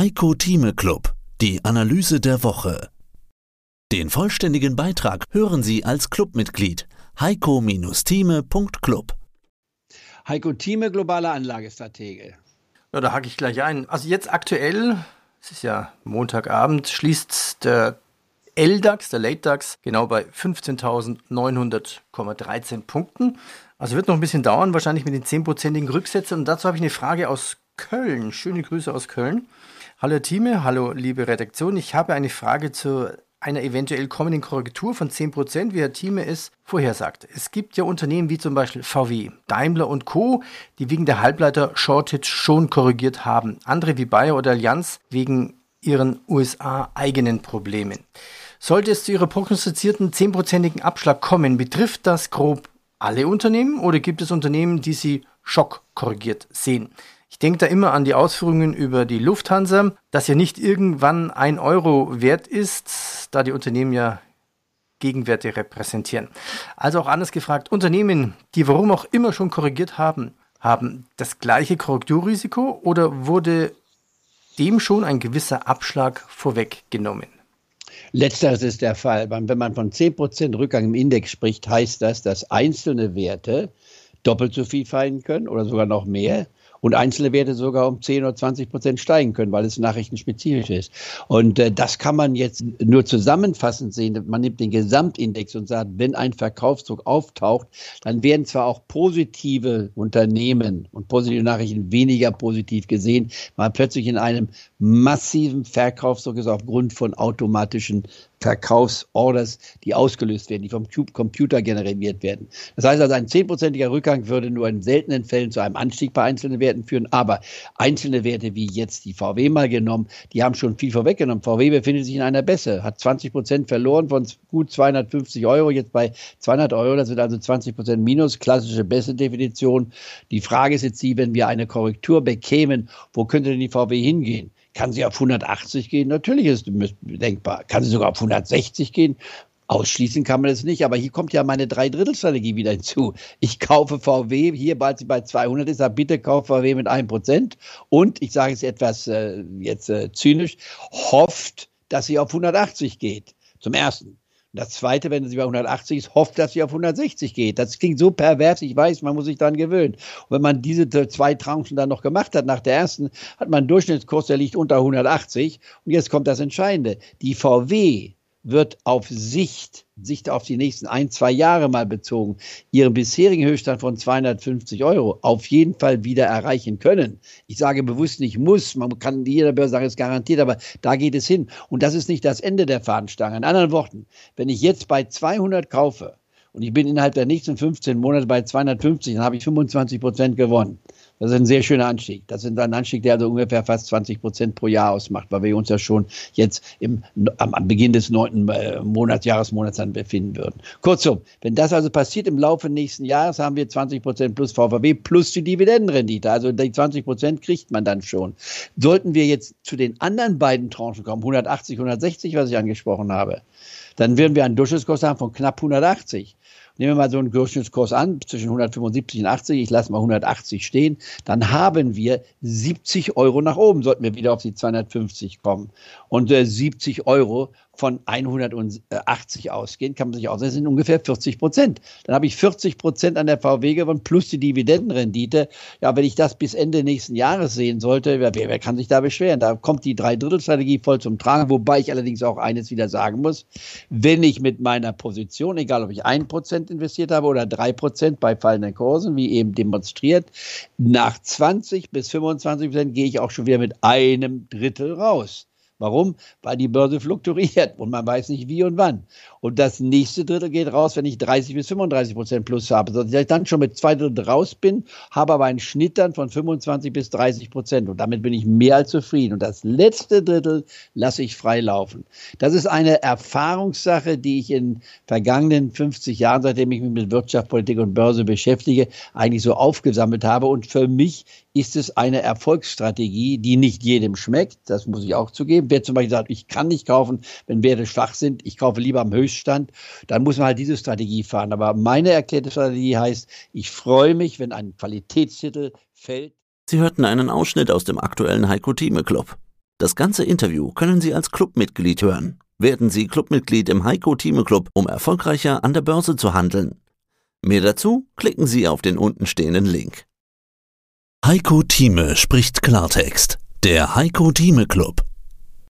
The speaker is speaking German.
Heiko Thieme Club, die Analyse der Woche. Den vollständigen Beitrag hören Sie als Clubmitglied heiko-thieme.club. Heiko Thieme, globale Anlagestratege. Ja, da hake ich gleich ein. Also jetzt aktuell, es ist ja Montagabend, schließt der LDAX, der Late DAX, genau bei 15.900,13 Punkten. Also wird noch ein bisschen dauern, wahrscheinlich mit den 10%igen Rücksätzen. Und dazu habe ich eine Frage aus Köln. Schöne Grüße aus Köln. Hallo Team, hallo liebe Redaktion. Ich habe eine Frage zu einer eventuell kommenden Korrektur von 10%, wie Herr Thieme es vorhersagt. Es gibt ja Unternehmen wie zum Beispiel VW, Daimler und Co., die wegen der Halbleiter-Shortage schon korrigiert haben. Andere wie Bayer oder Allianz wegen ihren USA-eigenen Problemen. Sollte es zu Ihrer prognostizierten 10%igen Abschlag kommen, betrifft das grob alle Unternehmen oder gibt es Unternehmen, die Sie schockkorrigiert sehen? Ich denke da immer an die Ausführungen über die Lufthansa, dass ja nicht irgendwann ein Euro wert ist, da die Unternehmen ja Gegenwerte repräsentieren. Also auch anders gefragt, Unternehmen, die warum auch immer schon korrigiert haben, haben das gleiche Korrekturrisiko oder wurde dem schon ein gewisser Abschlag vorweggenommen? Letzteres ist der Fall. Wenn man von 10% Rückgang im Index spricht, heißt das, dass einzelne Werte doppelt so viel fallen können oder sogar noch mehr und einzelne Werte sogar um 10 oder 20 Prozent steigen können, weil es nachrichtenspezifisch ist. Und äh, das kann man jetzt nur zusammenfassend sehen. Man nimmt den Gesamtindex und sagt, wenn ein Verkaufsdruck auftaucht, dann werden zwar auch positive Unternehmen und positive Nachrichten weniger positiv gesehen, weil plötzlich in einem massiven Verkaufsdruck ist aufgrund von automatischen Verkaufsorders, die ausgelöst werden, die vom Computer generiert werden. Das heißt also, ein zehnprozentiger Rückgang würde nur in seltenen Fällen zu einem Anstieg bei einzelnen Werten führen, aber einzelne Werte wie jetzt die VW mal genommen, die haben schon viel vorweggenommen. VW befindet sich in einer Bässe, hat 20 Prozent verloren von gut 250 Euro, jetzt bei 200 Euro, das sind also 20 Prozent Minus, klassische Bässe-Definition. Die Frage ist jetzt die, wenn wir eine Korrektur bekämen, wo könnte denn die VW hingehen? Kann sie auf 180 gehen? Natürlich ist es denkbar. Kann sie sogar auf 160 gehen? Ausschließen kann man es nicht, aber hier kommt ja meine Dreidrittelstrategie wieder hinzu. Ich kaufe VW, hier bald sie bei 200 ist, aber bitte kauf VW mit 1%. Und ich sage es etwas äh, jetzt äh, zynisch, hofft, dass sie auf 180 geht. Zum Ersten. Das Zweite, wenn sie bei 180 ist, hofft, dass sie auf 160 geht. Das klingt so pervers, ich weiß, man muss sich daran gewöhnen. Und wenn man diese zwei Tranchen dann noch gemacht hat, nach der ersten, hat man einen Durchschnittskurs, der liegt unter 180. Und jetzt kommt das Entscheidende. Die VW wird auf Sicht, Sicht auf die nächsten ein, zwei Jahre mal bezogen, ihren bisherigen Höchststand von 250 Euro auf jeden Fall wieder erreichen können. Ich sage bewusst nicht muss, man kann jeder Börse sagen, es garantiert, aber da geht es hin. Und das ist nicht das Ende der Fahnenstange. In anderen Worten, wenn ich jetzt bei 200 kaufe und ich bin innerhalb der nächsten 15 Monate bei 250, dann habe ich 25 Prozent gewonnen. Das ist ein sehr schöner Anstieg. Das ist ein Anstieg, der also ungefähr fast 20 Prozent pro Jahr ausmacht, weil wir uns ja schon jetzt im, am, am Beginn des neunten äh, Monats, Jahresmonats dann befinden würden. Kurzum, wenn das also passiert im Laufe nächsten Jahres, haben wir 20 Prozent plus VVW plus die Dividendenrendite. Also die 20 Prozent kriegt man dann schon. Sollten wir jetzt zu den anderen beiden Tranchen kommen, 180, 160, was ich angesprochen habe, dann würden wir einen Durchschnittskurs haben von knapp 180. Nehmen wir mal so einen Durchschnittskurs an, zwischen 175 und 80, ich lasse mal 180 stehen, dann haben wir 70 Euro nach oben, sollten wir wieder auf die 250 kommen. Und äh, 70 Euro von 180 ausgehen, kann man sich ausrechnen, sind ungefähr 40 Prozent. Dann habe ich 40 Prozent an der VW gewonnen plus die Dividendenrendite. Ja, wenn ich das bis Ende nächsten Jahres sehen sollte, wer, wer kann sich da beschweren? Da kommt die Dreidrittelstrategie voll zum Tragen, wobei ich allerdings auch eines wieder sagen muss. Wenn ich mit meiner Position, egal ob ich ein Prozent investiert habe oder drei Prozent bei fallenden Kursen, wie eben demonstriert, nach 20 bis 25 Prozent gehe ich auch schon wieder mit einem Drittel raus. Warum? Weil die Börse fluktuiert und man weiß nicht wie und wann. Und das nächste Drittel geht raus, wenn ich 30 bis 35 Prozent plus habe. Sodass ich dann schon mit zwei Drittel raus bin, habe aber einen Schnitt dann von 25 bis 30 Prozent. Und damit bin ich mehr als zufrieden. Und das letzte Drittel lasse ich frei laufen. Das ist eine Erfahrungssache, die ich in vergangenen 50 Jahren, seitdem ich mich mit Wirtschaft, Politik und Börse beschäftige, eigentlich so aufgesammelt habe. Und für mich ist es eine Erfolgsstrategie, die nicht jedem schmeckt. Das muss ich auch zugeben wer zum Beispiel sagt, ich kann nicht kaufen, wenn Werte schwach sind, ich kaufe lieber am Höchststand, dann muss man halt diese Strategie fahren. Aber meine erklärte Strategie heißt, ich freue mich, wenn ein Qualitätstitel fällt. Sie hörten einen Ausschnitt aus dem aktuellen Heiko Thieme Club. Das ganze Interview können Sie als Clubmitglied hören. Werden Sie Clubmitglied im Heiko Thieme Club, um erfolgreicher an der Börse zu handeln. Mehr dazu klicken Sie auf den untenstehenden Link. Heiko Thieme spricht Klartext. Der Heiko Thieme Club.